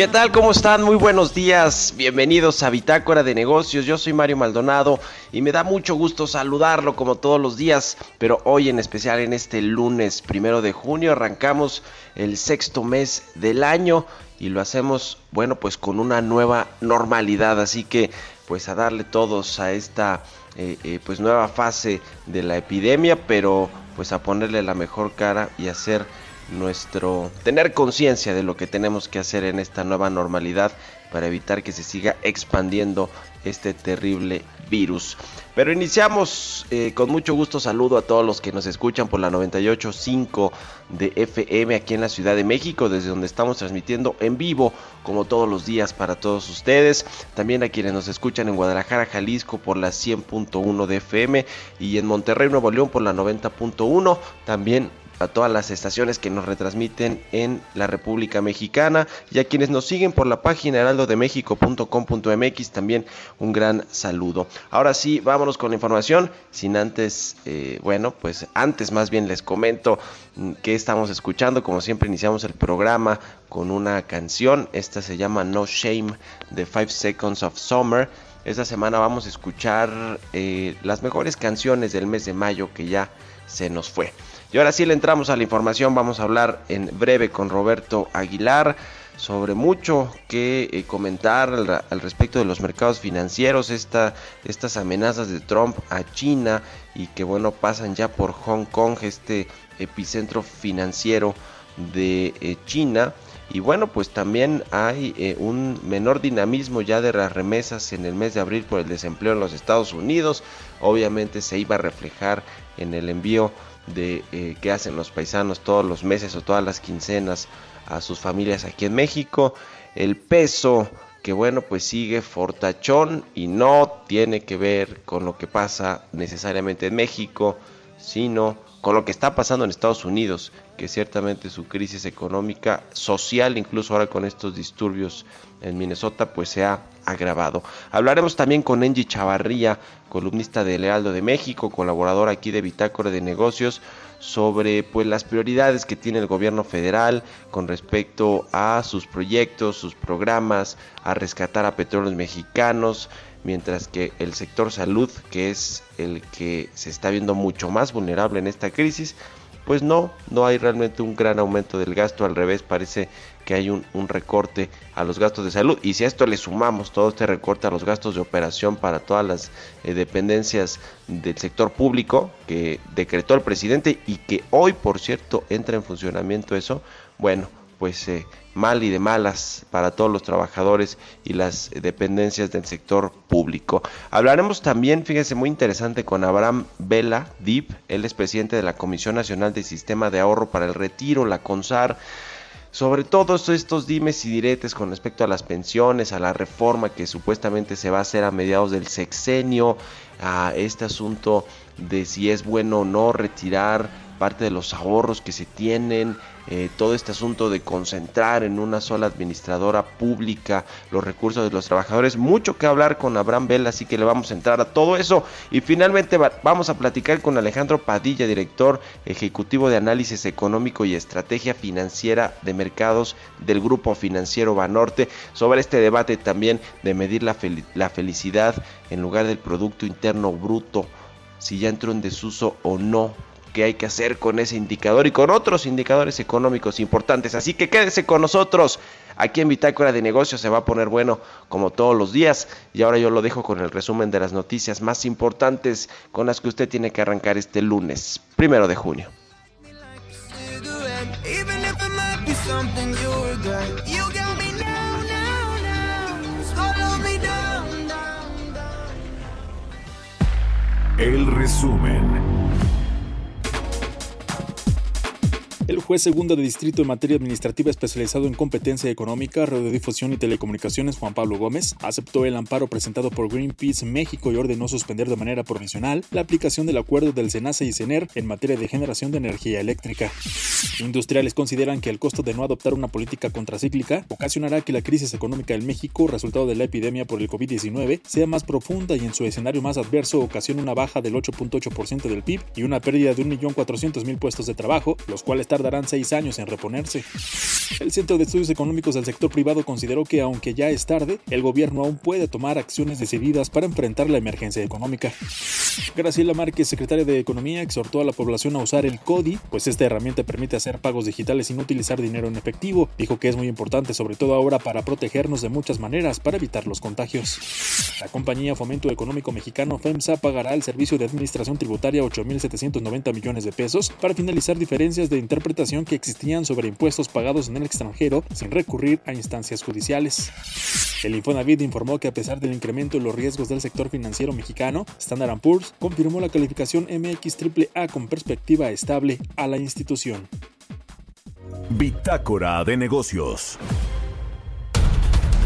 ¿Qué tal? ¿Cómo están? Muy buenos días. Bienvenidos a Bitácora de Negocios. Yo soy Mario Maldonado y me da mucho gusto saludarlo como todos los días, pero hoy en especial en este lunes primero de junio arrancamos el sexto mes del año y lo hacemos, bueno, pues con una nueva normalidad. Así que, pues a darle todos a esta eh, eh, pues nueva fase de la epidemia, pero pues a ponerle la mejor cara y hacer nuestro tener conciencia de lo que tenemos que hacer en esta nueva normalidad para evitar que se siga expandiendo este terrible virus. Pero iniciamos eh, con mucho gusto. Saludo a todos los que nos escuchan por la 98.5 de FM aquí en la Ciudad de México, desde donde estamos transmitiendo en vivo, como todos los días, para todos ustedes. También a quienes nos escuchan en Guadalajara, Jalisco por la 100.1 de FM y en Monterrey, Nuevo León por la 90.1. También a todas las estaciones que nos retransmiten en la República Mexicana y a quienes nos siguen por la página heraldodemexico.com.mx también un gran saludo. Ahora sí, vámonos con la información, sin antes, eh, bueno, pues antes más bien les comento mm, que estamos escuchando, como siempre iniciamos el programa con una canción, esta se llama No Shame de Five Seconds of Summer. Esta semana vamos a escuchar eh, las mejores canciones del mes de mayo que ya se nos fue. Y ahora sí le entramos a la información, vamos a hablar en breve con Roberto Aguilar sobre mucho que eh, comentar al, respecto de los mercados financieros, esta, estas amenazas de Trump a China y que bueno pasan ya por Hong Kong, este epicentro financiero de eh, China. Y bueno, pues también hay eh, un menor dinamismo ya de las remesas en el mes de abril por el desempleo en los Estados Unidos. Obviamente se iba a reflejar en el envío de eh, que hacen los paisanos todos los meses o todas las quincenas a sus familias aquí en México. El peso que bueno pues sigue fortachón y no tiene que ver con lo que pasa necesariamente en México, sino con lo que está pasando en Estados Unidos, que ciertamente su crisis económica, social, incluso ahora con estos disturbios en Minnesota, pues se ha agravado. Hablaremos también con Angie Chavarría, columnista de Lealdo de México, colaborador aquí de Bitácora de Negocios, sobre pues las prioridades que tiene el gobierno federal con respecto a sus proyectos, sus programas, a rescatar a petróleos mexicanos, mientras que el sector salud, que es el que se está viendo mucho más vulnerable en esta crisis, pues no, no hay realmente un gran aumento del gasto, al revés, parece que hay un, recorte a los gastos de salud. Y si a esto le sumamos todo este recorte a los gastos de operación para todas las eh, dependencias del sector público que decretó el presidente y que hoy, por cierto, entra en funcionamiento eso, bueno, pues eh, mal y de malas para todos los trabajadores y las dependencias del sector público. Hablaremos también, fíjense, muy interesante con Abraham Vela Dip, él es presidente de la Comisión Nacional del Sistema de Ahorro para el Retiro, la CONSAR, sobre todos estos dimes y diretes con respecto a las pensiones, a la reforma que supuestamente se va a hacer a mediados del sexenio, a este asunto de si es bueno o no retirar parte de los ahorros que se tienen, eh, todo este asunto de concentrar en una sola administradora pública los recursos de los trabajadores. Mucho que hablar con Abraham Bell, así que le vamos a entrar a todo eso. Y finalmente vamos a platicar con Alejandro Padilla, director ejecutivo de análisis económico y estrategia financiera de mercados del grupo financiero Banorte, sobre este debate también de medir la, la felicidad en lugar del Producto Interno Bruto si ya entró en desuso o no qué hay que hacer con ese indicador y con otros indicadores económicos importantes. Así que quédese con nosotros. Aquí en Bitácora de Negocios se va a poner bueno como todos los días. Y ahora yo lo dejo con el resumen de las noticias más importantes con las que usted tiene que arrancar este lunes, primero de junio. El resumen. El juez segundo de distrito en materia administrativa especializado en competencia económica, radiodifusión y telecomunicaciones, Juan Pablo Gómez, aceptó el amparo presentado por Greenpeace México y ordenó suspender de manera provisional la aplicación del acuerdo del SENACE y CENER en materia de generación de energía eléctrica. Industriales consideran que el costo de no adoptar una política contracíclica ocasionará que la crisis económica en México, resultado de la epidemia por el COVID-19, sea más profunda y en su escenario más adverso ocasione una baja del 8.8% del PIB y una pérdida de 1.400.000 puestos de trabajo, los cuales tardarán seis años en reponerse. El Centro de Estudios Económicos del Sector Privado consideró que, aunque ya es tarde, el gobierno aún puede tomar acciones decididas para enfrentar la emergencia económica. Graciela Márquez, secretaria de Economía, exhortó a la población a usar el CODI, pues esta herramienta permite hacer pagos digitales sin utilizar dinero en efectivo. Dijo que es muy importante, sobre todo ahora, para protegernos de muchas maneras para evitar los contagios. La compañía Fomento Económico Mexicano FEMSA pagará al Servicio de Administración Tributaria 8.790 millones de pesos para finalizar diferencias de interpretación que existían sobre impuestos pagados en el extranjero sin recurrir a instancias judiciales. El Infonavit informó que a pesar del incremento en los riesgos del sector financiero mexicano, Standard Poor's confirmó la calificación MX AAA con perspectiva estable a la institución. Bitácora de negocios.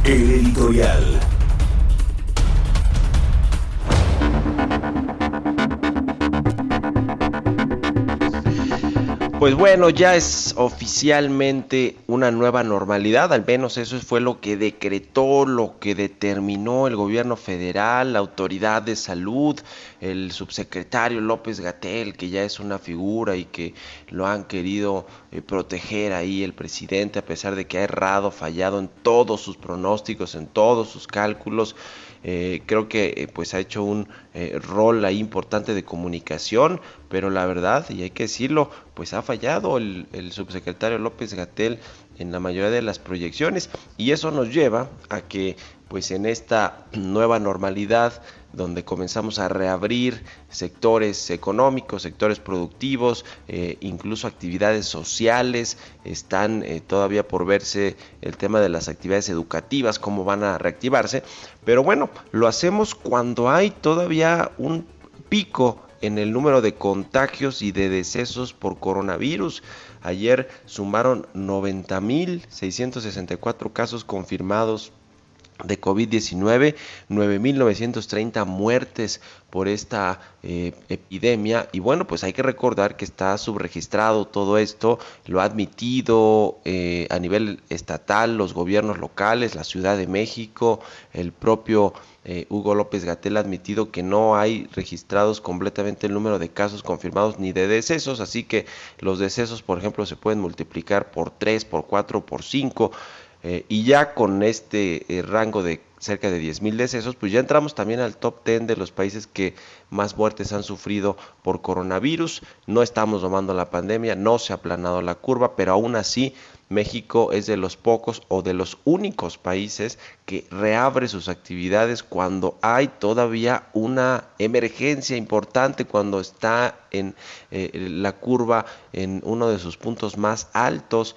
El editorial. Pues bueno, ya es oficialmente una nueva normalidad, al menos eso fue lo que decretó, lo que determinó el gobierno federal, la autoridad de salud, el subsecretario López Gatel, que ya es una figura y que lo han querido eh, proteger ahí el presidente, a pesar de que ha errado, fallado en todos sus pronósticos, en todos sus cálculos. Eh, creo que eh, pues ha hecho un eh, rol ahí importante de comunicación, pero la verdad, y hay que decirlo, pues ha fallado el, el subsecretario López Gatel en la mayoría de las proyecciones y eso nos lleva a que pues en esta nueva normalidad donde comenzamos a reabrir sectores económicos, sectores productivos, eh, incluso actividades sociales, están eh, todavía por verse el tema de las actividades educativas, cómo van a reactivarse, pero bueno, lo hacemos cuando hay todavía un pico en el número de contagios y de decesos por coronavirus. Ayer sumaron 90.664 casos confirmados de COVID-19, 9.930 muertes por esta eh, epidemia. Y bueno pues hay que recordar que está subregistrado todo esto, lo ha admitido eh, a nivel estatal los gobiernos locales, la Ciudad de México, el propio eh, Hugo López Gatel ha admitido que no hay registrados completamente el número de casos confirmados ni de decesos, así que los decesos por ejemplo se pueden multiplicar por 3, por 4, por 5 eh, y ya con este eh, rango de cerca de 10.000 decesos, pues ya entramos también al top 10 de los países que más muertes han sufrido por coronavirus. No estamos domando la pandemia, no se ha aplanado la curva, pero aún así México es de los pocos o de los únicos países que reabre sus actividades cuando hay todavía una emergencia importante, cuando está en eh, la curva en uno de sus puntos más altos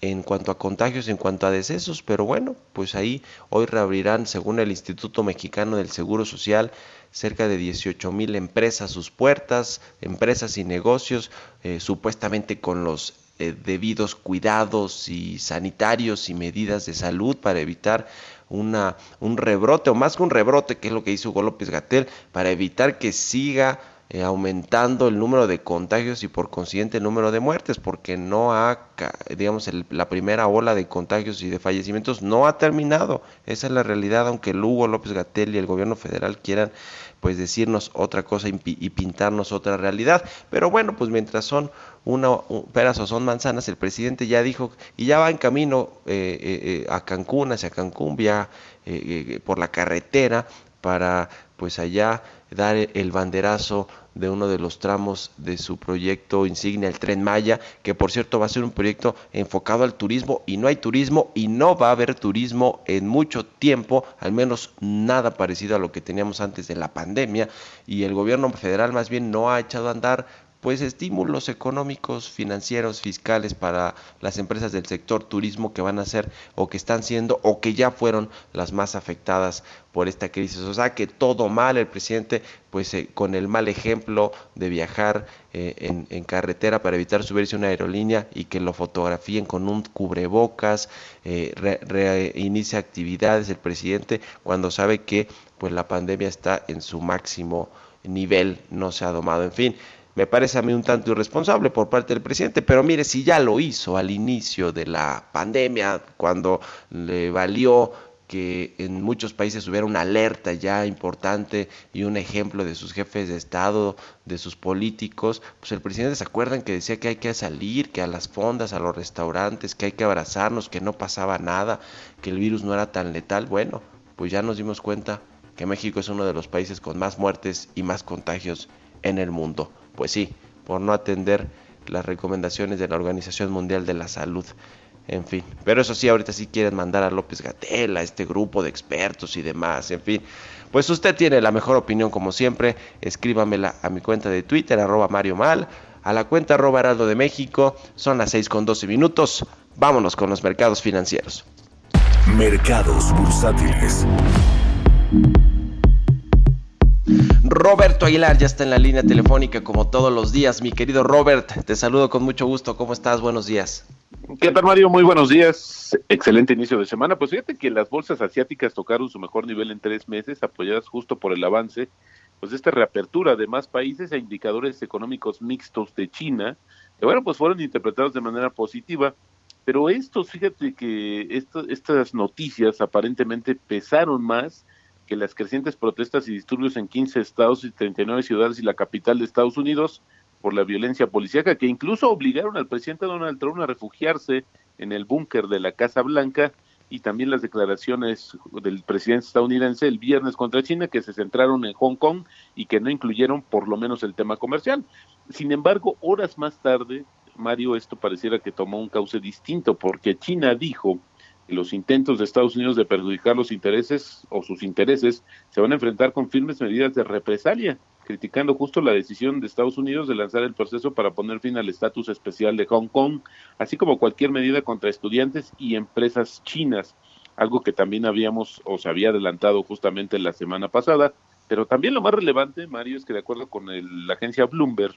en cuanto a contagios, en cuanto a decesos, pero bueno, pues ahí hoy reabrirán, según el Instituto Mexicano del Seguro Social, cerca de 18 mil empresas sus puertas, empresas y negocios, eh, supuestamente con los eh, debidos cuidados y sanitarios y medidas de salud para evitar una, un rebrote, o más que un rebrote, que es lo que hizo Hugo López Gatel, para evitar que siga eh, aumentando el número de contagios y por consiguiente el número de muertes, porque no ha, digamos, la primera ola de contagios y de fallecimientos no ha terminado. Esa es la realidad, aunque Lugo López Gatel y el gobierno federal quieran pues decirnos otra cosa y pintarnos otra realidad. Pero bueno, pues mientras son una peras o son manzanas, el presidente ya dijo y ya va en camino eh, eh, a Cancún, hacia Cancún, vía por la carretera para pues allá dar el banderazo de uno de los tramos de su proyecto insignia, el Tren Maya, que por cierto va a ser un proyecto enfocado al turismo y no hay turismo y no va a haber turismo en mucho tiempo, al menos nada parecido a lo que teníamos antes de la pandemia y el gobierno federal más bien no ha echado a andar pues estímulos económicos, financieros, fiscales para las empresas del sector turismo que van a ser o que están siendo o que ya fueron las más afectadas por esta crisis. O sea que todo mal, el presidente pues eh, con el mal ejemplo de viajar eh, en, carretera para evitar subirse a una aerolínea y que lo fotografíen con un cubrebocas, eh, reinicia actividades el presidente cuando sabe que pues la pandemia está en su máximo nivel, no se ha domado, en fin me parece a mí un tanto irresponsable por parte del presidente, pero mire, si ya lo hizo al inicio de la pandemia, cuando le valió que en muchos países hubiera una alerta ya importante y un ejemplo de sus jefes de Estado, de sus políticos, pues el presidente se acuerdan que decía que hay que salir, que a las fondas, a los restaurantes, que hay que abrazarnos, que no pasaba nada, que el virus no era tan letal. Bueno, pues ya nos dimos cuenta que México es uno de los países con más muertes y más contagios en el mundo. Pues sí, por no atender las recomendaciones de la Organización Mundial de la Salud. En fin, pero eso sí, ahorita sí quieren mandar a López Gatel, a este grupo de expertos y demás, en fin. Pues usted tiene la mejor opinión como siempre, escríbamela a mi cuenta de Twitter, arroba Mario Mal, a la cuenta arroba Heraldo de México, son las 6 con 12 minutos, vámonos con los mercados financieros. Mercados bursátiles. Roberto Aguilar ya está en la línea telefónica como todos los días. Mi querido Robert, te saludo con mucho gusto. ¿Cómo estás? Buenos días. ¿Qué tal, Mario? Muy buenos días. Excelente inicio de semana. Pues fíjate que las bolsas asiáticas tocaron su mejor nivel en tres meses, apoyadas justo por el avance pues esta reapertura de más países e indicadores económicos mixtos de China, que bueno, pues fueron interpretados de manera positiva. Pero estos, fíjate que estas noticias aparentemente pesaron más que las crecientes protestas y disturbios en 15 estados y 39 ciudades y la capital de Estados Unidos por la violencia policíaca que incluso obligaron al presidente Donald Trump a refugiarse en el búnker de la Casa Blanca y también las declaraciones del presidente estadounidense el viernes contra China que se centraron en Hong Kong y que no incluyeron por lo menos el tema comercial. Sin embargo, horas más tarde, Mario, esto pareciera que tomó un cauce distinto porque China dijo los intentos de Estados Unidos de perjudicar los intereses o sus intereses se van a enfrentar con firmes medidas de represalia, criticando justo la decisión de Estados Unidos de lanzar el proceso para poner fin al estatus especial de Hong Kong, así como cualquier medida contra estudiantes y empresas chinas, algo que también habíamos o se había adelantado justamente la semana pasada. Pero también lo más relevante, Mario, es que de acuerdo con la agencia Bloomberg,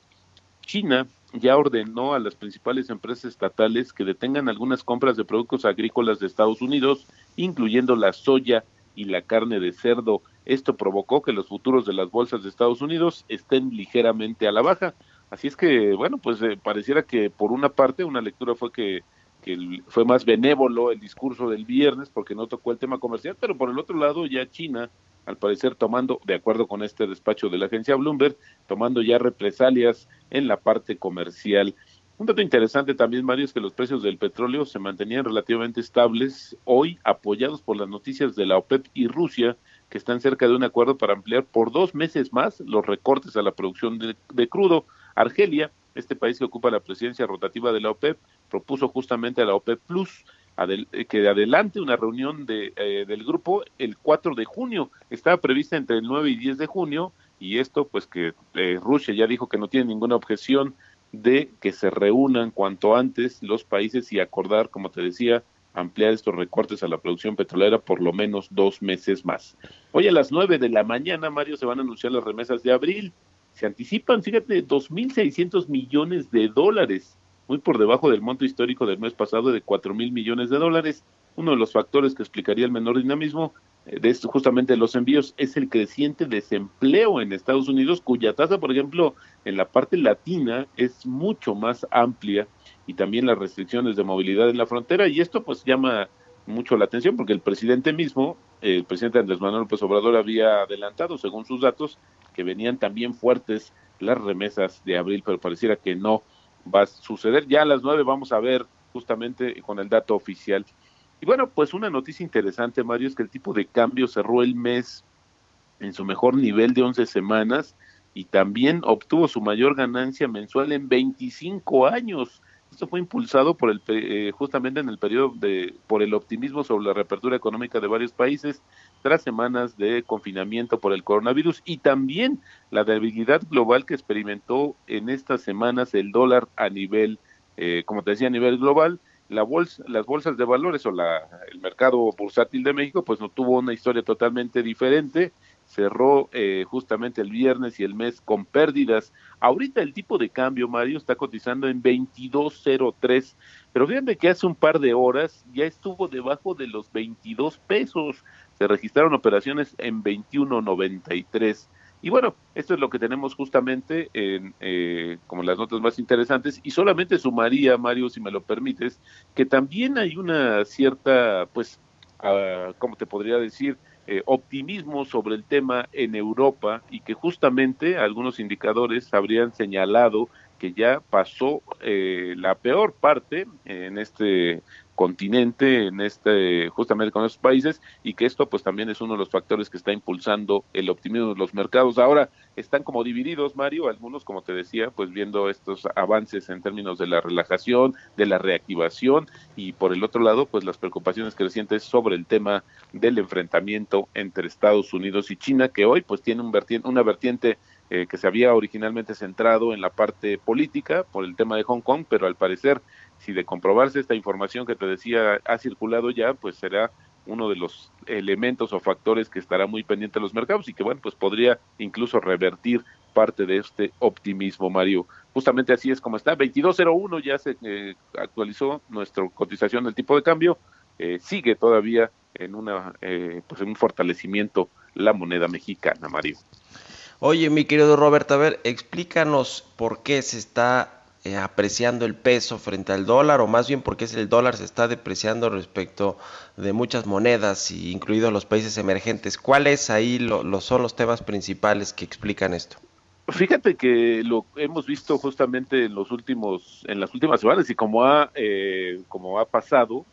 China ya ordenó a las principales empresas estatales que detengan algunas compras de productos agrícolas de Estados Unidos, incluyendo la soya y la carne de cerdo. Esto provocó que los futuros de las bolsas de Estados Unidos estén ligeramente a la baja. Así es que, bueno, pues eh, pareciera que por una parte una lectura fue que, que fue más benévolo el discurso del viernes porque no tocó el tema comercial, pero por el otro lado ya China al parecer tomando, de acuerdo con este despacho de la agencia Bloomberg, tomando ya represalias en la parte comercial. Un dato interesante también, Mario, es que los precios del petróleo se mantenían relativamente estables hoy, apoyados por las noticias de la OPEP y Rusia, que están cerca de un acuerdo para ampliar por dos meses más los recortes a la producción de, crudo. Argelia, este país que ocupa la presidencia rotativa de la OPEP, propuso justamente a la OPEP Plus eh, que adelante una reunión de, eh, del grupo el 4 de junio. Estaba prevista entre el 9 y 10 de junio y esto pues que eh, Rusia ya dijo que no tiene ninguna objeción de que se reúnan cuanto antes los países y acordar, como te decía, ampliar estos recortes a la producción petrolera por lo menos dos meses más. Hoy a las 9 de la mañana, Mario, se van a anunciar las remesas de abril. Se anticipan, fíjate, 2.600 millones de dólares muy por debajo del monto histórico del mes pasado de 4 mil millones de dólares. Uno de los factores que explicaría el menor dinamismo de justamente los envíos es el creciente desempleo en Estados Unidos, cuya tasa, por ejemplo, en la parte latina es mucho más amplia y también las restricciones de movilidad en la frontera y esto pues llama mucho la atención porque el presidente mismo, el presidente Andrés Manuel López Obrador había adelantado, según sus datos, que venían también fuertes las remesas de abril, pero pareciera que no va a suceder. Ya a las nueve vamos a ver justamente con el dato oficial. Y bueno, pues una noticia interesante, Mario, es que el tipo de cambio cerró el mes en su mejor nivel de 11 semanas y también obtuvo su mayor ganancia mensual en 25 años. Esto fue impulsado por el eh, justamente en el periodo de por el optimismo sobre la reapertura económica de varios países tras semanas de confinamiento por el coronavirus y también la debilidad global que experimentó en estas semanas el dólar a nivel, eh, como te decía, a nivel global. La bolsa, las bolsas de valores o la, el mercado bursátil de México, pues no tuvo una historia totalmente diferente cerró eh, justamente el viernes y el mes con pérdidas. Ahorita el tipo de cambio, Mario, está cotizando en 22.03, pero fíjate que hace un par de horas ya estuvo debajo de los 22 pesos. Se registraron operaciones en 21.93. Y bueno, esto es lo que tenemos justamente en, eh, como las notas más interesantes. Y solamente sumaría, Mario, si me lo permites, que también hay una cierta, pues, uh, ¿cómo te podría decir? Eh, optimismo sobre el tema en Europa y que justamente algunos indicadores habrían señalado que ya pasó eh, la peor parte en este continente, en este, justamente con esos países, y que esto pues también es uno de los factores que está impulsando el optimismo de los mercados. Ahora están como divididos, Mario, algunos, como te decía, pues viendo estos avances en términos de la relajación, de la reactivación, y por el otro lado, pues las preocupaciones crecientes sobre el tema del enfrentamiento entre Estados Unidos y China, que hoy pues tiene un una vertiente eh, que se había originalmente centrado en la parte política por el tema de Hong Kong, pero al parecer si de comprobarse esta información que te decía ha circulado ya, pues será uno de los elementos o factores que estará muy pendiente de los mercados y que bueno, pues podría incluso revertir parte de este optimismo, Mario. Justamente así es como está. 2201 ya se eh, actualizó nuestra cotización del tipo de cambio. Eh, sigue todavía en una eh, pues en un fortalecimiento la moneda mexicana, Mario. Oye, mi querido Robert, a ver, explícanos por qué se está eh, apreciando el peso frente al dólar o más bien porque es el dólar se está depreciando respecto de muchas monedas, incluidos los países emergentes. ¿Cuáles ahí lo, son los temas principales que explican esto? Fíjate que lo hemos visto justamente en los últimos, en las últimas semanas y como ha, eh, como ha pasado,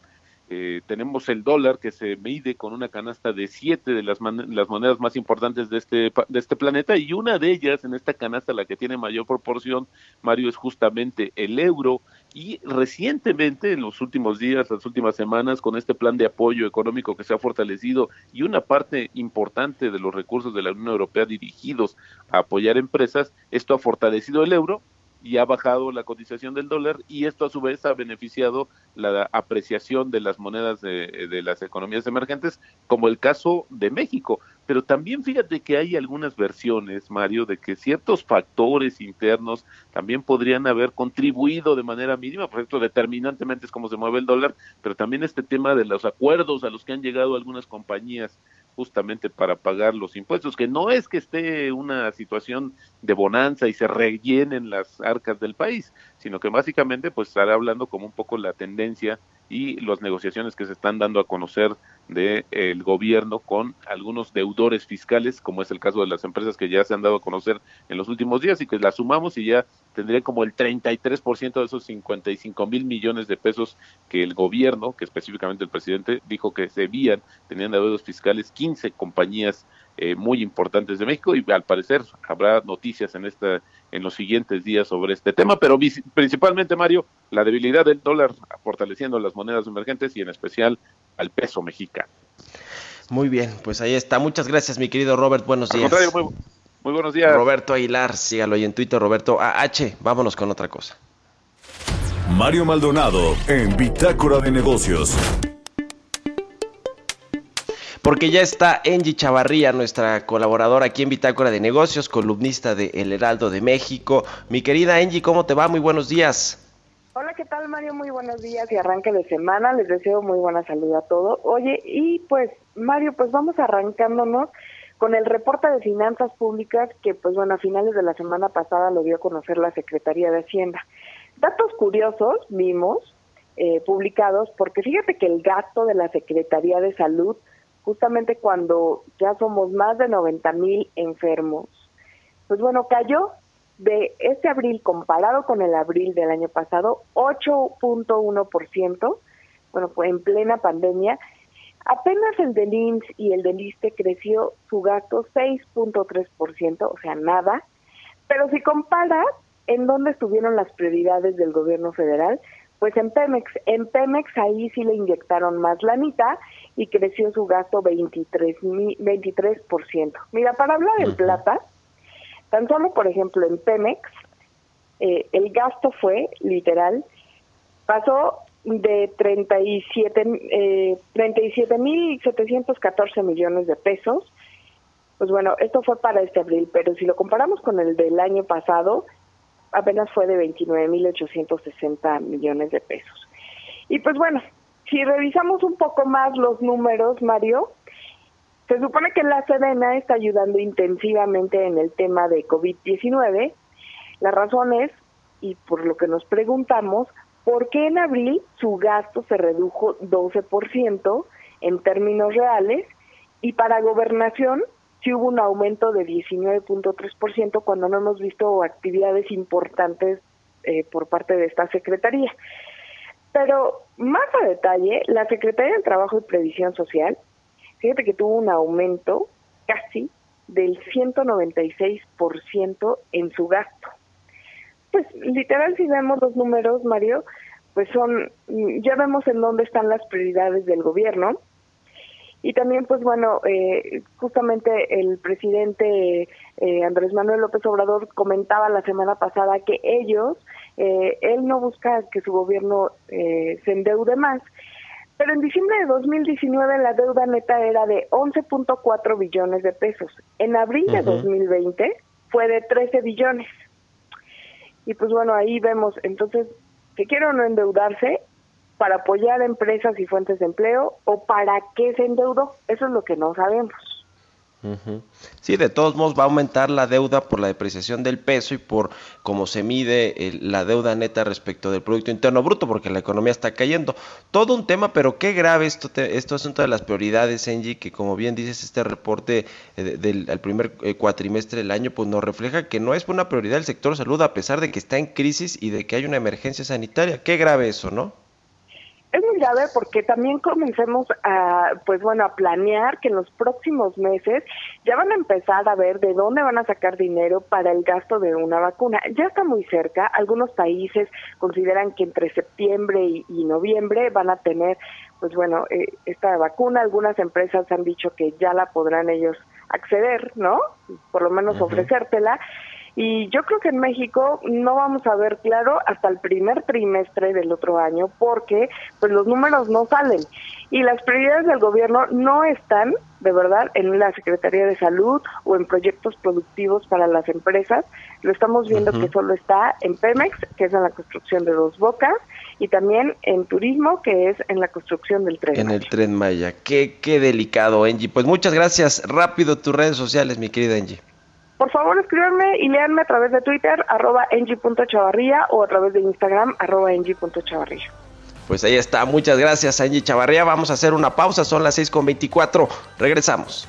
eh, tenemos el dólar que se mide con una canasta de siete de las, las monedas más importantes de este, de este planeta y una de ellas en esta canasta, la que tiene mayor proporción, Mario, es justamente el euro. Y recientemente, en los últimos días, las últimas semanas, con este plan de apoyo económico que se ha fortalecido y una parte importante de los recursos de la Unión Europea dirigidos a apoyar empresas, esto ha fortalecido el euro y ha bajado la cotización del dólar y esto a su vez ha beneficiado la apreciación de las monedas de, las economías emergentes, como el caso de México. Pero también fíjate que hay algunas versiones, Mario, de que ciertos factores internos también podrían haber contribuido de manera mínima, por ejemplo, determinantemente es cómo se mueve el dólar, pero también este tema de los acuerdos a los que han llegado algunas compañías justamente para pagar los impuestos, que no es que esté una situación de bonanza y se rellenen las arcas del país, sino que básicamente pues estará hablando como un poco la tendencia y las negociaciones que se están dando a conocer del el gobierno con algunos deudores fiscales, como es el caso de las empresas que ya se han dado a conocer en los últimos días y que las sumamos y ya tendría como el 33% de esos 55 mil millones de pesos que el gobierno, que específicamente el presidente, dijo que se debían, tenían deudos fiscales 15 compañías eh, muy importantes de México y al parecer habrá noticias en esta en los siguientes días sobre este tema, pero principalmente Mario, la debilidad del dólar fortaleciendo las monedas emergentes y en especial al peso mexicano. Muy bien, pues ahí está. Muchas gracias, mi querido Robert. Buenos días. muy, muy buenos días. Roberto Aguilar, sígalo ahí en Twitter, Roberto AH. Vámonos con otra cosa. Mario Maldonado en Bitácora de Negocios. porque ya está Angie Chavarría, nuestra colaboradora aquí en Bitácora de Negocios, columnista de El Heraldo de México. Mi querida Angie, ¿cómo te va? Muy buenos días. Hola, ¿qué tal Mario? Muy buenos días y arranque de semana. Les deseo muy buena salud a todos. Oye, y pues Mario, pues vamos arrancándonos con el reporte de finanzas públicas que pues bueno, a finales de la semana pasada lo dio a conocer la Secretaría de Hacienda. Datos curiosos vimos eh, publicados porque fíjate que el gasto de la Secretaría de Salud, justamente cuando ya somos más de 90 mil enfermos, pues bueno, cayó de este abril comparado con el abril del año pasado, 8.1%, bueno, fue en plena pandemia. Apenas el del INS y el del ISTE creció su gasto 6.3%, o sea, nada. Pero si comparas en dónde estuvieron las prioridades del gobierno federal, pues en Pemex, en Pemex ahí sí le inyectaron más la mitad y creció su gasto 23, 23%. Mira, para hablar en plata, Tan solo, por ejemplo, en Pemex, eh, el gasto fue, literal, pasó de 37 eh, 37.714 millones de pesos. Pues bueno, esto fue para este abril, pero si lo comparamos con el del año pasado, apenas fue de 29.860 millones de pesos. Y pues bueno, si revisamos un poco más los números, Mario, se supone que la Sedena está ayudando intensivamente en el tema de COVID-19. La razón es, y por lo que nos preguntamos, ¿por qué en abril su gasto se redujo 12% en términos reales y para gobernación sí hubo un aumento de 19.3% cuando no hemos visto actividades importantes eh, por parte de esta Secretaría? Pero más a detalle, la Secretaría del Trabajo y Previsión Social fíjate que tuvo un aumento casi del 196% en su gasto. Pues literal si vemos los números, Mario, pues son, ya vemos en dónde están las prioridades del gobierno. Y también, pues bueno, eh, justamente el presidente eh, Andrés Manuel López Obrador comentaba la semana pasada que ellos, eh, él no busca que su gobierno se endeude más, pero en diciembre de 2019 la deuda neta era de 11.4 billones de pesos. En abril de 2020 fue de 13 billones. Y pues bueno, ahí vemos entonces que quiere o no endeudarse para apoyar empresas y fuentes de empleo o para qué se endeudó. Eso es lo que no sabemos. Sí, de todos modos va a aumentar la deuda por la depreciación del peso y por cómo se mide la deuda neta respecto del Producto Interno Bruto, porque la economía está cayendo. Todo un tema, pero qué grave esto, te, esto es de las prioridades, Engie, que como bien dices, este reporte eh, del primer eh, cuatrimestre del año, pues nos refleja que no es una prioridad el sector salud, a pesar de que está en crisis y de que hay una emergencia sanitaria. Qué grave eso, ¿no? Es muy grave porque también comencemos a, pues bueno, a planear que en los próximos meses ya van a empezar a ver de dónde van a sacar dinero para el gasto de una vacuna. Ya está muy cerca. Algunos países consideran que entre septiembre y, noviembre van a tener, pues bueno, eh, esta vacuna. Algunas empresas han dicho que ya la podrán ellos acceder, ¿no? Por lo menos ofrecértela. Y yo creo que en México no vamos a ver claro hasta el primer trimestre del otro año porque pues los números no salen y las prioridades del gobierno no están de verdad en la Secretaría de Salud o en proyectos productivos para las empresas. Lo estamos viendo que solo está en Pemex, que es en la construcción de dos bocas, y también en turismo, que es en la construcción del tren. En el tren Maya. Qué, qué delicado, Angie. Pues muchas gracias. Rápido tus redes sociales, mi querida Angie. Por favor, escríbanme y leanme a través de Twitter, arroba engie.chavarría o a través de Instagram, arroba engie.chavarría. Pues ahí está, muchas gracias Angie Chavarría. Vamos a hacer una pausa, son las 6.24. Regresamos.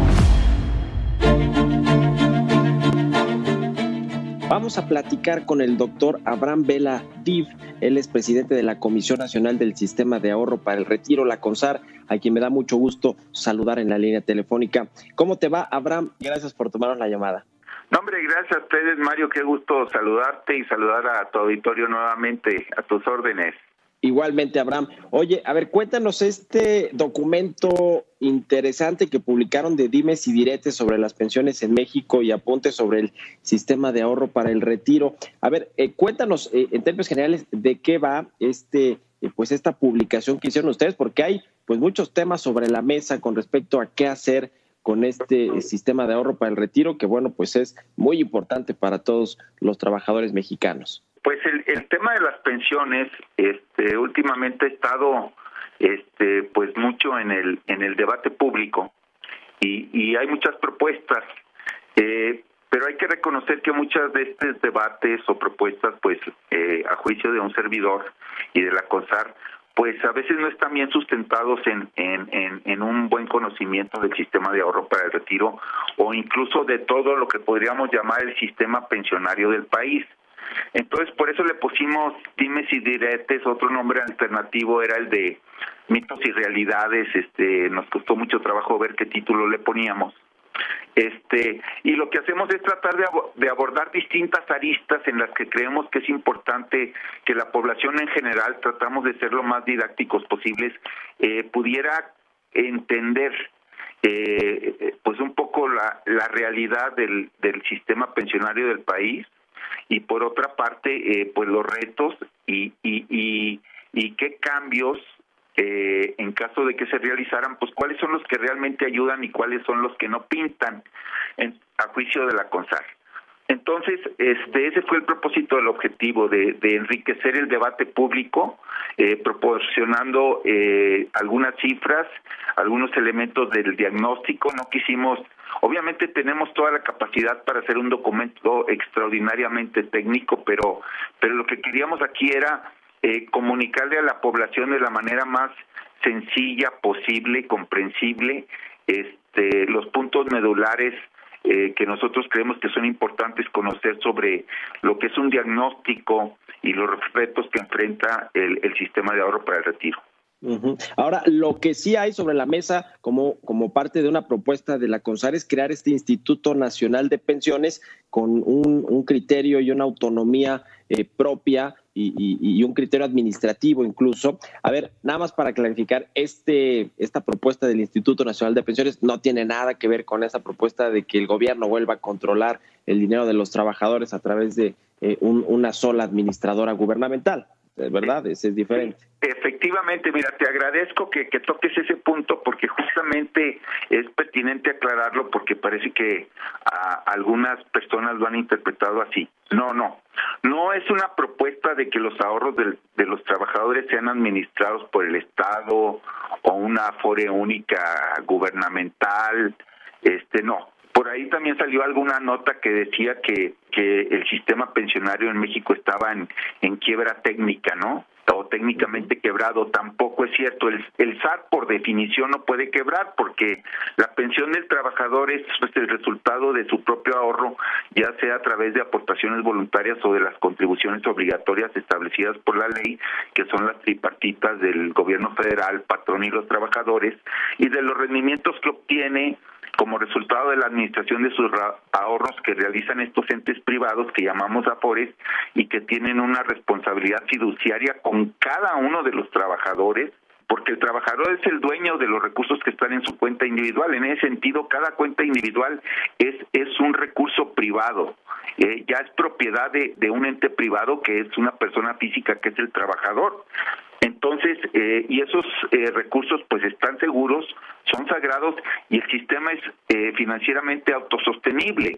Vamos a platicar con el doctor Abraham Vela Div. Él es presidente de la Comisión Nacional del Sistema de Ahorro para el Retiro, la CONSAR, a quien me da mucho gusto saludar en la línea telefónica. ¿Cómo te va, Abraham? Gracias por tomarnos la llamada. No, hombre, gracias a ustedes, Mario. Qué gusto saludarte y saludar a tu auditorio nuevamente, a tus órdenes. Igualmente, Abraham. Oye, a ver, cuéntanos este documento interesante que publicaron de Dimes y Diretes sobre las pensiones en México y apuntes sobre el sistema de ahorro para el retiro. A ver, eh, cuéntanos eh, en términos generales de qué va este, eh, pues esta publicación que hicieron ustedes, porque hay pues muchos temas sobre la mesa con respecto a qué hacer con este sistema de ahorro para el retiro, que bueno, pues es muy importante para todos los trabajadores mexicanos. Pues el, el tema de las pensiones, este, últimamente ha estado, este, pues mucho en el en el debate público y, hay muchas propuestas, eh, pero hay que reconocer que muchas de estos debates o propuestas, pues eh, a juicio de un servidor y de la CONSAR, pues a veces no están bien sustentados en, en, en, en, un buen conocimiento del sistema de ahorro para el retiro o incluso de todo lo que podríamos llamar el sistema pensionario del país. Entonces, por eso le pusimos dimes y diretes, otro nombre alternativo era el de mitos y realidades, este, nos costó mucho trabajo ver qué título le poníamos. Este, y lo que hacemos es tratar de, de, abordar distintas aristas en las que creemos que es importante que la población en general, tratamos de ser lo más didácticos posibles, eh, pudiera entender eh, pues un poco la, realidad del sistema pensionario del país, y por otra parte eh, pues los retos y, y, y, y qué cambios eh, en caso de que se realizaran pues cuáles son los que realmente ayudan y cuáles son los que no pintan en, a juicio de la CONSAR. Entonces, este, ese fue el propósito del objetivo, de, de enriquecer el debate público, eh, proporcionando eh, algunas cifras, algunos elementos del diagnóstico. No quisimos, obviamente tenemos toda la capacidad para hacer un documento extraordinariamente técnico, pero, pero lo que queríamos aquí era eh, comunicarle a la población de la manera más sencilla posible, comprensible, este, los puntos medulares eh, que nosotros creemos que son importantes conocer sobre lo que es un diagnóstico y los retos que enfrenta el, el sistema de ahorro para el retiro. Ahora, lo que sí hay sobre la mesa como, como parte de una propuesta de la CONSAR es crear este Instituto Nacional de Pensiones con un, un criterio y una autonomía eh, propia y, y, y, un criterio administrativo incluso. A ver, nada más para clarificar, este, esta propuesta del Instituto Nacional de Pensiones no tiene nada que ver con esa propuesta de que el gobierno vuelva a controlar el dinero de los trabajadores a través de eh, un, una sola administradora gubernamental. ¿Verdad? Ese es diferente. Efectivamente, mira, te agradezco que, que, toques ese punto porque justamente es pertinente aclararlo porque parece que a algunas personas lo han interpretado así. No, no, no es una propuesta de que los ahorros de, los trabajadores sean administrados por el Estado o una afore única gubernamental, este no, por ahí también salió alguna nota que decía que, que el sistema pensionario en México estaba en, en quiebra técnica, ¿no? o técnicamente quebrado, tampoco es cierto. El, el SAT por definición no puede quebrar porque la pensión del trabajador es pues, el resultado de su propio ahorro, ya sea a través de aportaciones voluntarias o de las contribuciones obligatorias establecidas por la ley, que son las tripartitas del gobierno federal, patrón y los trabajadores, y de los rendimientos que obtiene como resultado de la administración de sus ahorros que realizan estos entes privados que llamamos AFORES y que tienen una responsabilidad fiduciaria con cada uno de los trabajadores porque el trabajador es el dueño de los recursos que están en su cuenta individual. En ese sentido, cada cuenta individual es, es un recurso privado, eh, ya es propiedad de, de un ente privado que es una persona física que es el trabajador. Entonces, eh, y esos eh, recursos pues están seguros, son sagrados y el sistema es eh, financieramente autosostenible.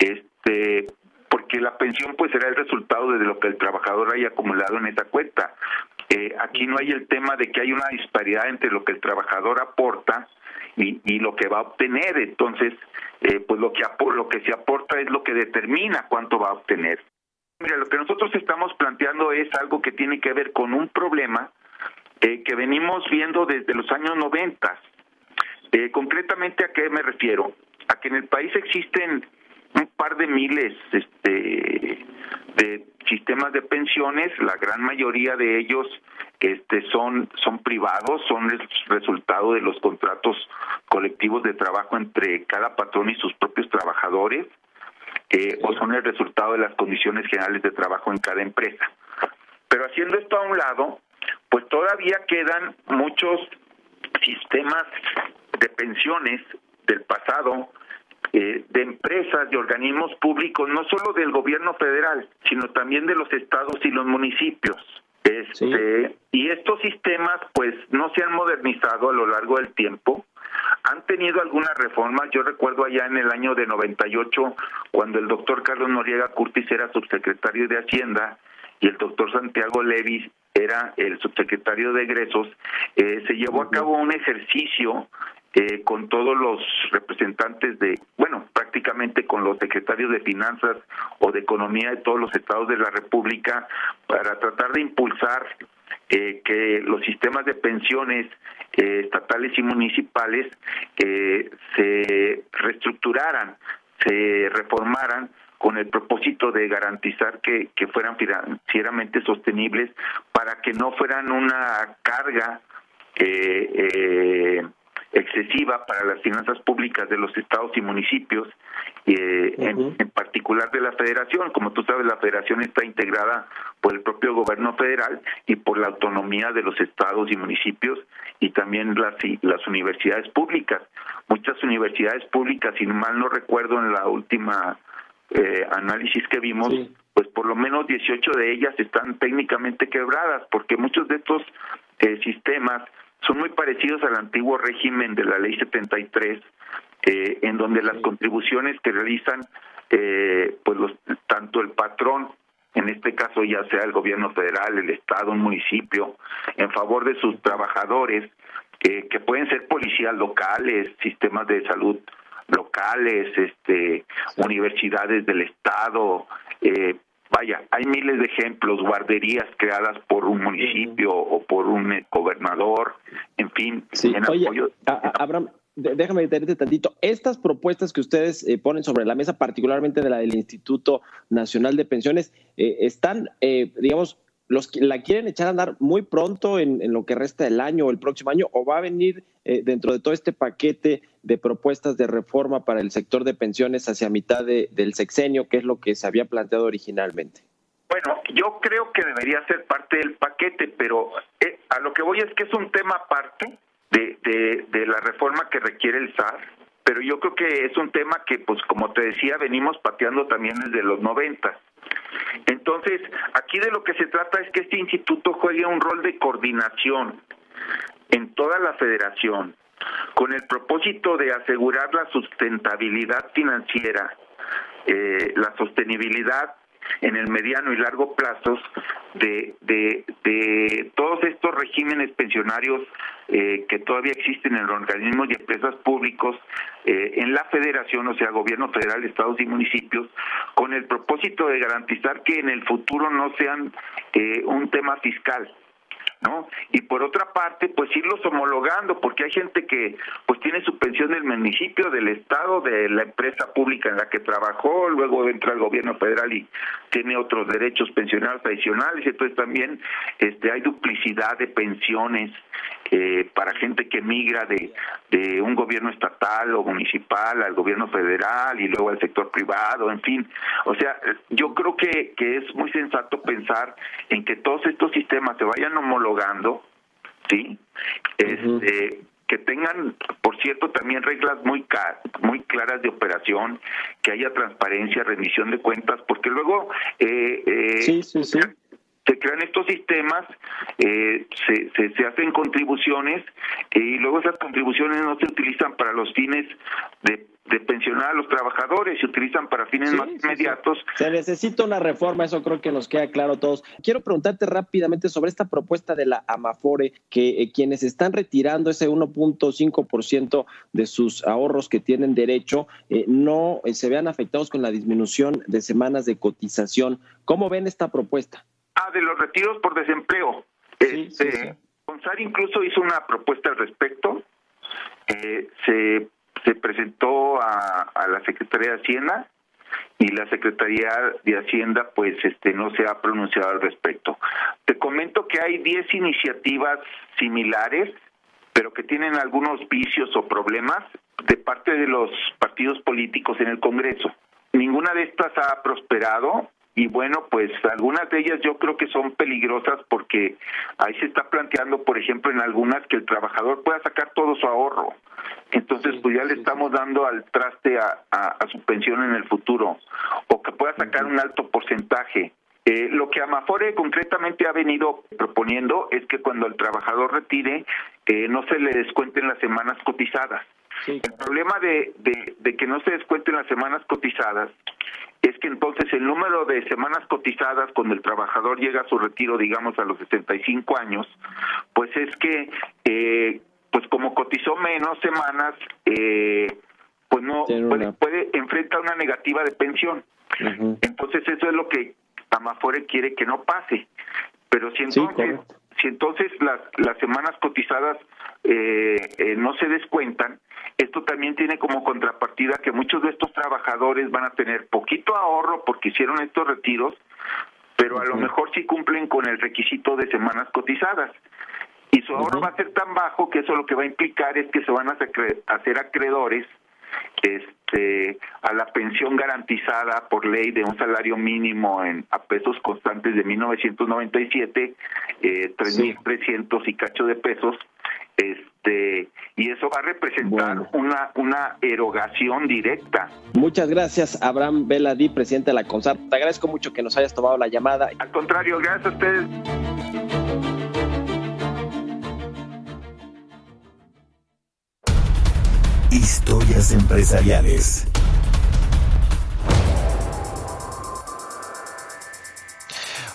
Este, porque la pensión pues será el resultado de lo que el trabajador haya acumulado en esa cuenta. Eh, aquí no hay el tema de que hay una disparidad entre lo que el trabajador aporta y, lo que va a obtener. Entonces, eh, pues lo que, lo que se aporta es lo que determina cuánto va a obtener. Mira, lo que nosotros estamos planteando es algo que tiene que ver con un problema eh, que venimos viendo desde los años 90. Eh, concretamente, ¿a qué me refiero? A que en el país existen un par de miles este, de sistemas de pensiones, la gran mayoría de ellos este, son, son privados, son el resultado de los contratos colectivos de trabajo entre cada patrón y sus propios trabajadores, eh, o son el resultado de las condiciones generales de trabajo en cada empresa. Pero haciendo esto a un lado, pues todavía quedan muchos sistemas de pensiones del pasado, eh, de empresas, de organismos públicos, no solo del gobierno federal, sino también de los estados y los municipios. Este, Y estos sistemas, pues, no se han modernizado a lo largo del tiempo. Han tenido algunas reformas. Yo recuerdo allá en el año de 98, cuando el doctor Carlos Noriega Curtis era subsecretario de Hacienda y el doctor Santiago Levis era el subsecretario de egresos, eh, se llevó a cabo un ejercicio eh, con todos los representantes de, bueno, prácticamente con los secretarios de finanzas o de economía de todos los estados de la República para tratar de impulsar eh, que los sistemas de pensiones eh, estatales y municipales se reestructuraran, se reformaran con el propósito de garantizar que, que fueran financieramente sostenibles para que no fueran una carga eh, excesiva para las finanzas públicas de los estados y municipios, eh, en, particular de la federación. Como tú sabes, la federación está integrada por el propio gobierno federal y por la autonomía de los estados y municipios y también las, las universidades públicas. Muchas universidades públicas, si mal no recuerdo en la última eh, análisis que vimos, pues por lo menos 18 de ellas están técnicamente quebradas, porque muchos de estos eh, sistemas son muy parecidos al antiguo régimen de la ley 73, eh, en donde las contribuciones que realizan eh, pues los, tanto el patrón en este caso ya sea el gobierno federal, el estado, un municipio, en favor de sus trabajadores, eh, que pueden ser policías locales, sistemas de salud locales, este, universidades del estado, eh, Vaya, hay miles de ejemplos, guarderías creadas por un municipio o por un eh, gobernador, en fin. en apoyo... Abraham, déjame detenerte tantito. Estas propuestas que ustedes eh, ponen sobre la mesa, particularmente de la del Instituto Nacional de Pensiones, eh, están, digamos, los la quieren echar a andar muy pronto en, lo que resta del año o el próximo año o va a venir eh, dentro de todo este paquete de propuestas de reforma para el sector de pensiones hacia mitad del sexenio, que es lo que se había planteado originalmente? Bueno, yo creo que debería ser parte del paquete, pero eh, a lo que voy es que es un tema aparte de, de, de la reforma que requiere el SAR, pero yo creo que es un tema que, pues como te decía, venimos pateando también desde los 90 entonces, aquí de lo que se trata es que este instituto juegue un rol de coordinación en toda la federación, con el propósito de asegurar la sustentabilidad financiera, eh, la sostenibilidad en el mediano y largo plazos de, de, de todos estos regímenes pensionarios eh, que todavía existen en los organismos y empresas públicos eh, en la federación, o sea, gobierno federal, estados y municipios, con el propósito de garantizar que en el futuro no sean eh, un tema fiscal, ¿no? Y por otra parte, pues irlos homologando, porque hay gente que pues tiene su pensión del municipio, del estado, de la empresa pública en la que trabajó, luego entra al gobierno federal y tiene otros derechos pensionales adicionales, entonces también este hay duplicidad de pensiones eh, para gente que migra de, de un gobierno estatal o municipal al gobierno federal y luego al sector privado, en fin. O sea, yo creo que, que es muy sensato pensar en que todos estos sistemas se vayan homologando, ¿sí? Este, que tengan, por cierto, también reglas muy muy claras de operación, que haya transparencia, rendición de cuentas, porque luego eh, eh, sí, sí, sí se crean estos sistemas, eh, se, se, hacen contribuciones eh, y luego esas contribuciones no se utilizan para los fines de, pensionar a los trabajadores, se utilizan para fines más inmediatos. Se necesita una reforma, eso creo que nos queda claro a todos. Quiero preguntarte rápidamente sobre esta propuesta de la Amafore, que eh, quienes están retirando ese 1.5% de sus ahorros que tienen derecho, no se vean afectados con la disminución de semanas de cotización. ¿Cómo ven esta propuesta? Ah, de los retiros por desempleo. Sí, este, incluso hizo una propuesta al respecto. Eh, se, se presentó a, a la Secretaría de Hacienda y la Secretaría de Hacienda pues este no se ha pronunciado al respecto. Te comento que hay 10 iniciativas similares, pero que tienen algunos vicios o problemas de parte de los partidos políticos en el Congreso. Ninguna de estas ha prosperado y bueno, pues algunas de ellas yo creo que son peligrosas porque ahí se está planteando, por ejemplo, en algunas que el trabajador pueda sacar todo su ahorro. Entonces, pues ya le estamos dando al traste a, a, su pensión en el futuro, o que pueda sacar un alto porcentaje. Eh, lo que Amafore concretamente ha venido proponiendo es que cuando el trabajador retire, eh, no se le descuenten las semanas cotizadas. El problema de, de, que no se descuenten las semanas cotizadas es que entonces el número de semanas cotizadas cuando el trabajador llega a su retiro, digamos a los 65 años, pues es que, eh, pues como cotizó menos semanas, eh, pues no puede, puede enfrenta una negativa de pensión. Entonces eso es lo que Amafore quiere que no pase. Pero si entonces, si entonces las, las semanas cotizadas eh, eh, no se descuentan, esto también tiene como contrapartida que muchos de estos trabajadores van a tener poquito ahorro porque hicieron estos retiros, pero a lo mejor sí cumplen con el requisito de semanas cotizadas. Y su ahorro va a ser tan bajo que eso lo que va a implicar es que se van a hacer acreedores este, a la pensión garantizada por ley de un salario mínimo en a pesos constantes de 1997, eh, 3.300 y cacho de pesos, este y eso va a representar una una erogación directa. Muchas gracias, Abraham Veladí, presidente de la CONSAR. Te agradezco mucho que nos hayas tomado la llamada. Al contrario, gracias a ustedes. Historias empresariales.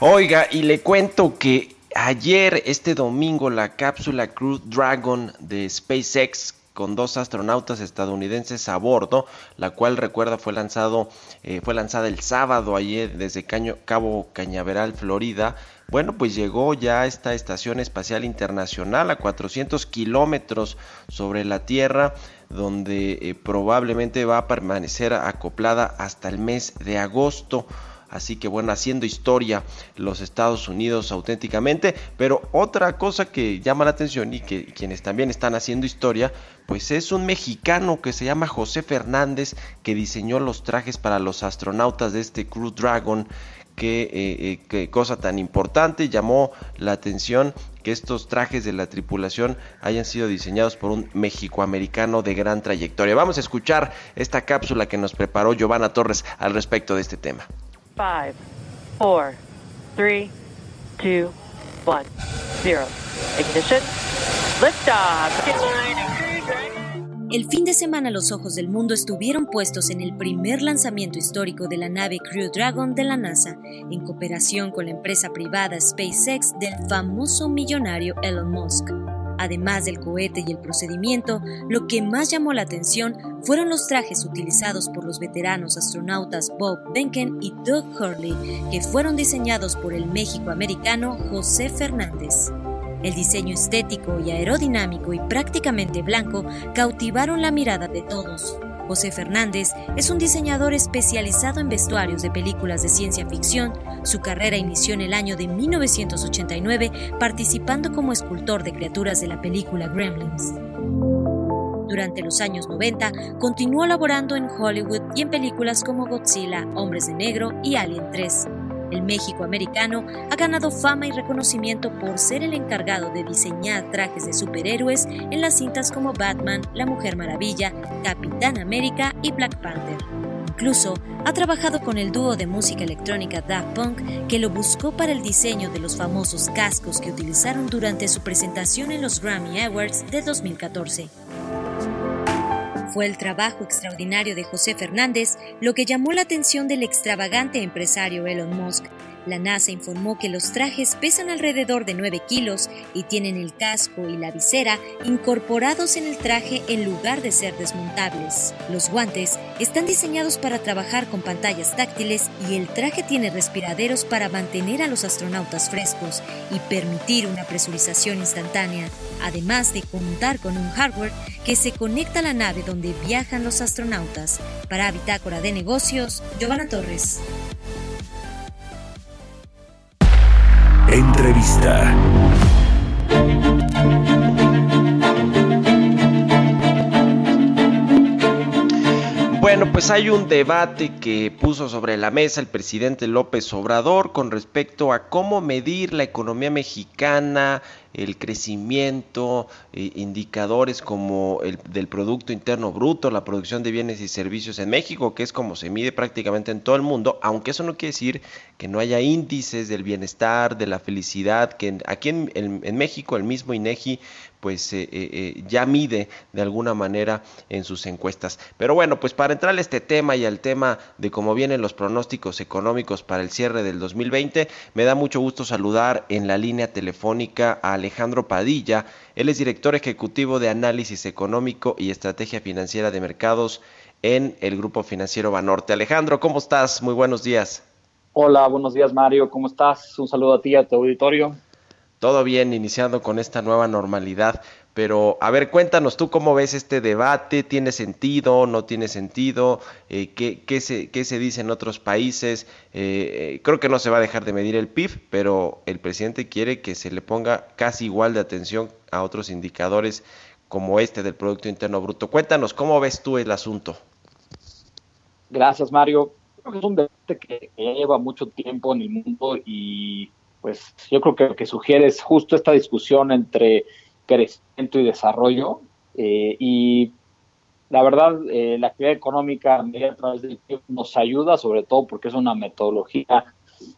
Oiga, y le cuento que ayer, este domingo, la cápsula Crew Dragon de SpaceX con dos astronautas estadounidenses a bordo, la cual recuerda fue lanzado eh, fue lanzada el sábado ayer desde Cabo Cañaveral, Florida. Bueno, pues llegó ya a esta estación espacial internacional a 400 kilómetros sobre la Tierra, donde eh, probablemente va a permanecer acoplada hasta el mes de agosto. Así que bueno, haciendo historia los Estados Unidos auténticamente. Pero otra cosa que llama la atención y que quienes también están haciendo historia, pues es un mexicano que se llama José Fernández que diseñó los trajes para los astronautas de este Crew Dragon. Qué, eh, eh, cosa tan importante llamó la atención que estos trajes de la tripulación hayan sido diseñados por un mexicoamericano de gran trayectoria. Vamos a escuchar esta cápsula que nos preparó Giovanna Torres al respecto de este tema. 5, 4, 3, 2, 1, 0. Ignition. El fin de semana los ojos del mundo estuvieron puestos en el primer lanzamiento histórico de la nave Crew Dragon de la NASA, en cooperación con la empresa privada SpaceX del famoso millonario Elon Musk. Además del cohete y el procedimiento, lo que más llamó la atención fueron los trajes utilizados por los veteranos astronautas Bob Behnken y Doug Hurley, que fueron diseñados por el México-americano José Fernández. El diseño estético y aerodinámico y prácticamente blanco cautivaron la mirada de todos. José Fernández es un diseñador especializado en vestuarios de películas de ciencia ficción. Su carrera inició en el año de 1989 participando como escultor de criaturas de la película Gremlins. Durante los años 90 continuó laborando en Hollywood y en películas como Godzilla, Hombres de Negro y Alien 3. El México americano ha ganado fama y reconocimiento por ser el encargado de diseñar trajes de superhéroes en las cintas como Batman, La Mujer Maravilla, Capitán América y Black Panther. Incluso ha trabajado con el dúo de música electrónica Daft Punk, que lo buscó para el diseño de los famosos cascos que utilizaron durante su presentación en los Grammy Awards de 2014. Fue el trabajo extraordinario de José Fernández lo que llamó la atención del extravagante empresario Elon Musk, la NASA informó que los trajes pesan alrededor de 9 kilos y tienen el casco y la visera incorporados en el traje en lugar de ser desmontables. Los guantes están diseñados para trabajar con pantallas táctiles y el traje tiene respiraderos para mantener a los astronautas frescos y permitir una presurización instantánea, además de contar con un hardware que se conecta a la nave donde viajan los astronautas. Para Bitácora de Negocios, Giovanna Torres. Entrevista. Bueno, pues hay un debate que puso sobre la mesa el presidente López Obrador con respecto a cómo medir la economía mexicana, el crecimiento, eh, indicadores como el del Producto Interno Bruto, la producción de bienes y servicios en México, que es como se mide prácticamente en todo el mundo, aunque eso no quiere decir que no haya índices del bienestar, de la felicidad, que aquí en, en México el mismo INEGI pues eh, eh, eh, ya mide de alguna manera en sus encuestas. Pero bueno, pues para entrar a este tema y al tema de cómo vienen los pronósticos económicos para el cierre del 2020, me da mucho gusto saludar en la línea telefónica a Alejandro Padilla. Él es director ejecutivo de análisis económico y estrategia financiera de mercados en el Grupo Financiero Banorte. Alejandro, ¿cómo estás? Muy buenos días. Hola, buenos días Mario, ¿cómo estás? Un saludo a ti, a tu auditorio todo bien iniciando con esta nueva normalidad. Pero a ver, cuéntanos tú cómo ves este debate, ¿tiene sentido, no tiene sentido? Eh, ¿qué, qué, se, ¿Qué se dice en otros países? Eh, eh, creo que no se va a dejar de medir el PIB, pero el presidente quiere que se le ponga casi igual de atención a otros indicadores como este del Producto Interno Bruto. Cuéntanos, ¿cómo ves tú el asunto? Gracias, Mario. Creo que es un debate que lleva mucho tiempo en el mundo y pues yo creo que lo que sugiere es justo esta discusión entre crecimiento y desarrollo eh, y la verdad eh, la actividad económica a través del tiempo nos ayuda sobre todo porque es una metodología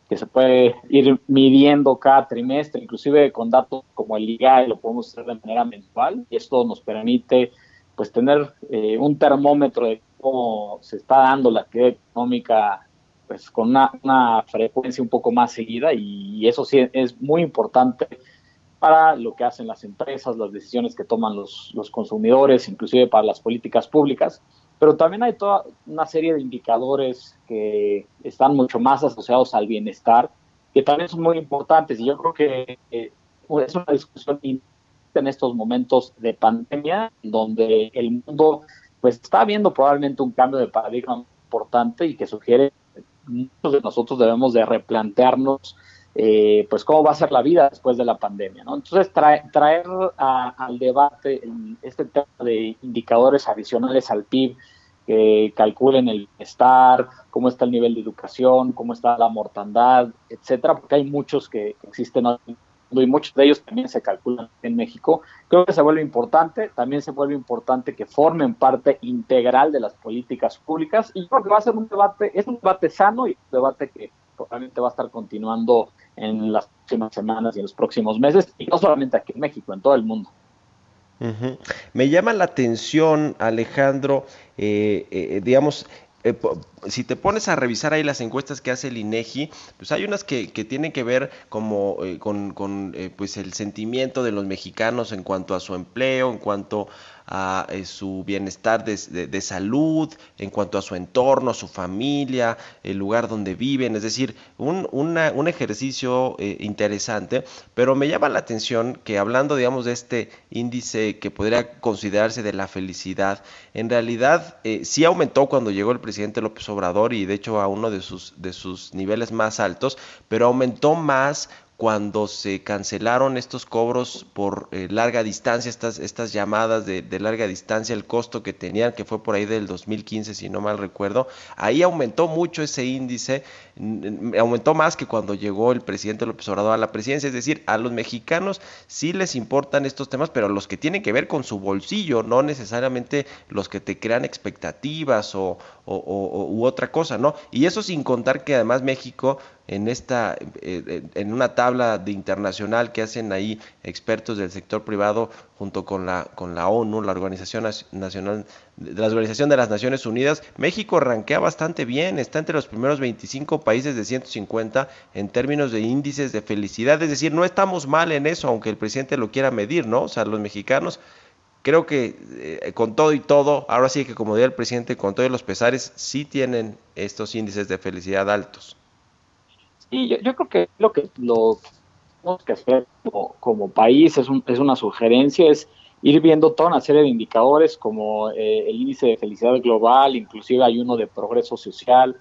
que se puede ir midiendo cada trimestre, inclusive con datos como el IGAE lo podemos hacer de manera mensual y esto nos permite pues tener eh, un termómetro de cómo se está dando la actividad económica pues con una, frecuencia un poco más seguida y eso sí es muy importante para lo que hacen las empresas, las decisiones que toman los, los consumidores, inclusive para las políticas públicas. Pero también hay toda una serie de indicadores que están mucho más asociados al bienestar, que también son muy importantes. Y yo creo que eh, es una discusión en estos momentos de pandemia, donde el mundo pues está viendo probablemente un cambio de paradigma importante y que sugiere muchos de nosotros debemos de replantearnos eh, pues cómo va a ser la vida después de la pandemia. ¿no? Entonces, traer al debate este tema de indicadores adicionales al PIB que calculen el bienestar, cómo está el nivel de educación, cómo está la mortandad, etcétera, porque hay muchos que existen y muchos de ellos también se calculan en México, creo que se vuelve importante, también se vuelve importante que formen parte integral de las políticas públicas y creo que va a ser un debate, es un debate sano y un debate que probablemente va a estar continuando en las próximas semanas y en los próximos meses, y no solamente aquí en México, en todo el mundo. Me llama la atención, Alejandro, eh, eh, digamos, eh, si te pones a revisar ahí las encuestas que hace el INEGI, pues hay unas que, tienen que ver como eh, con, eh, pues el sentimiento de los mexicanos en cuanto a su empleo, en cuanto a eh, su bienestar de, salud, en cuanto a su entorno, su familia, el lugar donde viven, es decir, un, un ejercicio eh, interesante, pero me llama la atención que hablando, digamos, de este índice que podría considerarse de la felicidad, en realidad eh, sí aumentó cuando llegó el presidente López Obrador y de hecho a uno de sus, de sus niveles más altos, pero aumentó más cuando se cancelaron estos cobros por eh, larga distancia, estas, estas llamadas de, larga distancia, el costo que tenían, que fue por ahí del 2015, si no mal recuerdo, ahí aumentó mucho ese índice, aumentó más que cuando llegó el presidente López Obrador a la presidencia, es decir, a los mexicanos sí les importan estos temas, pero los que tienen que ver con su bolsillo, no necesariamente los que te crean expectativas o, o, u otra cosa, ¿no? Y eso sin contar que además México en esta eh, en una tabla de internacional que hacen ahí expertos del sector privado junto con la con la ONU, la Organización Nacional de la Organización de las Naciones Unidas, México rankea bastante bien, está entre los primeros 25 países de 150 en términos de índices de felicidad, es decir, no estamos mal en eso, aunque el presidente lo quiera medir, ¿no? O sea, los mexicanos creo que eh, con todo y todo, ahora sí que como diría el presidente, con todos los pesares, sí tienen estos índices de felicidad altos. Sí, yo, creo que lo que lo tenemos que hacer como, país es, es, una sugerencia, es ir viendo toda una serie de indicadores como eh, el índice de felicidad global, inclusive hay uno de progreso social,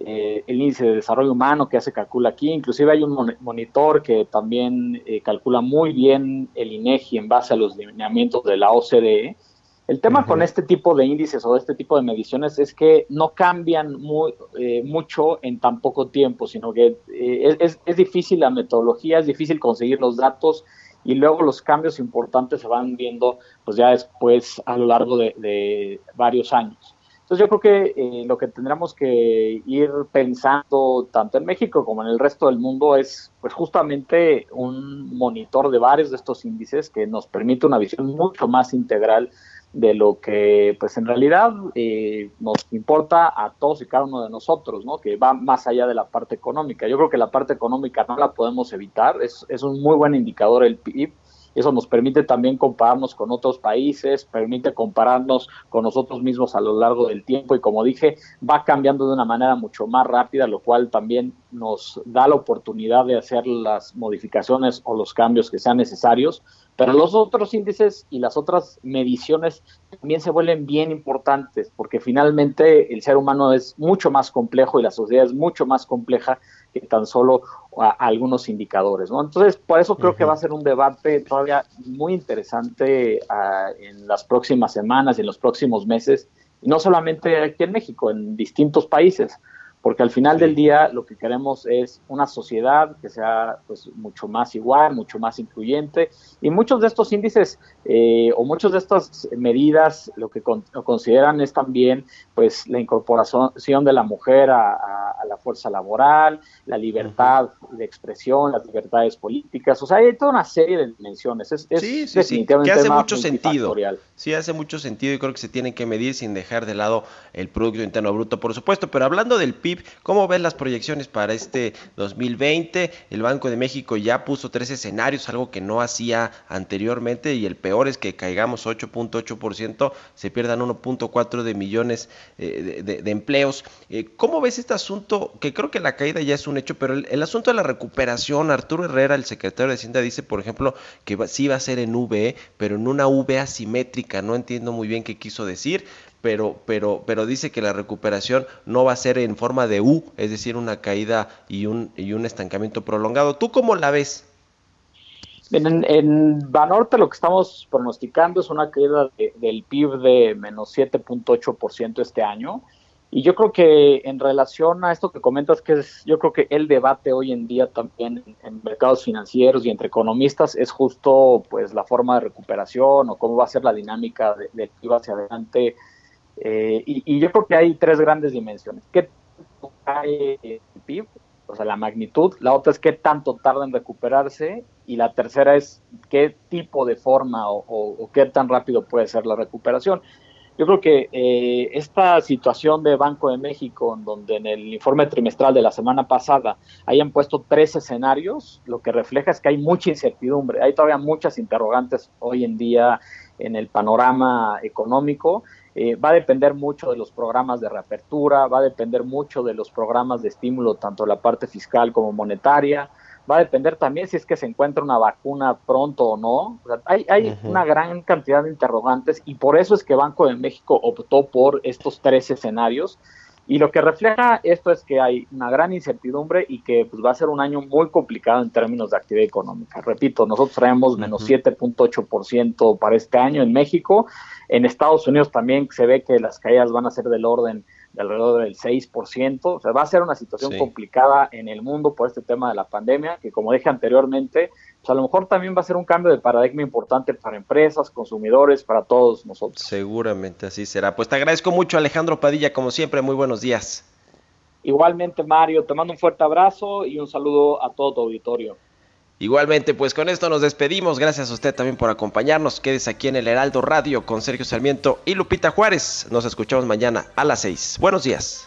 eh, el índice de desarrollo humano que se calcula aquí, inclusive hay un monitor que también eh, calcula muy bien el INEGI en base a los lineamientos de la OCDE El tema con este tipo de índices o este tipo de mediciones es que no cambian muy, eh, mucho en tan poco tiempo, sino que eh, es, es, difícil la metodología, es difícil conseguir los datos y luego los cambios importantes se van viendo pues ya después a lo largo de, varios años. Entonces yo creo que eh, lo que tendremos que ir pensando tanto en México como en el resto del mundo es pues justamente un monitor de varios de estos índices que nos permite una visión mucho más integral de lo que pues en realidad eh, nos importa a todos y cada uno de nosotros, ¿no? que va más allá de la parte económica. Yo creo que la parte económica no la podemos evitar, es, es un muy buen indicador el PIB, eso nos permite también compararnos con otros países, permite compararnos con nosotros mismos a lo largo del tiempo y como dije, va cambiando de una manera mucho más rápida, lo cual también nos da la oportunidad de hacer las modificaciones o los cambios que sean necesarios. Pero los otros índices y las otras mediciones también se vuelven bien importantes porque finalmente el ser humano es mucho más complejo y la sociedad es mucho más compleja que tan solo algunos indicadores. ¿no? Entonces, por eso creo que va a ser un debate todavía muy interesante ah, en las próximas semanas y en los próximos meses, y no solamente aquí en México, en distintos países porque al final del día lo que queremos es una sociedad que sea pues mucho más igual, mucho más incluyente y muchos de estos índices eh, o muchas de estas medidas lo que consideran es también pues la incorporación de la mujer a, la fuerza laboral, la libertad de expresión, las libertades políticas, o sea, hay toda una serie de dimensiones. Es, sí, sí, sí, que hace mucho sentido. Sí, hace mucho sentido y creo que se tienen que medir sin dejar de lado el Producto Interno Bruto, por supuesto, pero hablando del PIB, ¿Cómo ven las proyecciones para este 2020? El Banco de México ya puso tres escenarios, algo que no hacía anteriormente y el peor es que caigamos 8.8%, se pierdan 1.4 de millones eh, de, empleos. Eh, ¿Cómo ves este asunto? Que creo que la caída ya es un hecho, pero el, asunto de la recuperación, Arturo Herrera, el secretario de Hacienda, dice, por ejemplo, que sí va a ser en V, pero en una V asimétrica. No entiendo muy bien qué quiso decir pero, pero, pero dice que la recuperación no va a ser en forma de U, es decir, una caída y un, y un estancamiento prolongado. ¿Tú cómo la ves? En, en Banorte lo que estamos pronosticando es una caída del PIB de menos 7.8% este año. Y yo creo que en relación a esto que comentas, que es yo creo que el debate hoy en día también en, mercados financieros y entre economistas es justo pues la forma de recuperación o cómo va a ser la dinámica del PIB hacia adelante eh, y, yo creo que hay tres grandes dimensiones. ¿Qué cae el PIB? O sea, la magnitud. La otra es qué tanto tarda en recuperarse. Y la tercera es qué tipo de forma o, qué tan rápido puede ser la recuperación. Yo creo que eh, esta situación de Banco de México, en donde en el informe trimestral de la semana pasada hayan puesto tres escenarios, lo que refleja es que hay mucha incertidumbre, hay todavía muchas interrogantes hoy en día en el panorama económico eh, va a depender mucho de los programas de reapertura, va a depender mucho de los programas de estímulo, tanto la parte fiscal como monetaria, va a depender también si es que se encuentra una vacuna pronto o no. hay hay una gran cantidad de interrogantes y por eso es que Banco de México optó por estos tres escenarios. Y lo que refleja esto es que hay una gran incertidumbre y que pues, va a ser un año muy complicado en términos de actividad económica. Repito, nosotros traemos menos 7.8% para este año en México. En Estados Unidos también se ve que las caídas van a ser del orden de alrededor del 6%. O sea, va a ser una situación complicada en el mundo por este tema de la pandemia, que como dije anteriormente, pues a lo mejor también va a ser un cambio de paradigma importante para empresas, consumidores, para todos nosotros. Seguramente así será. Pues te agradezco mucho Alejandro Padilla, como siempre, muy buenos días. Igualmente Mario, te mando un fuerte abrazo y un saludo a todo tu auditorio. Igualmente, pues con esto nos despedimos. Gracias a usted también por acompañarnos. Quédese aquí en el Heraldo Radio con Sergio Sarmiento y Lupita Juárez. Nos escuchamos mañana a las 6. Buenos días.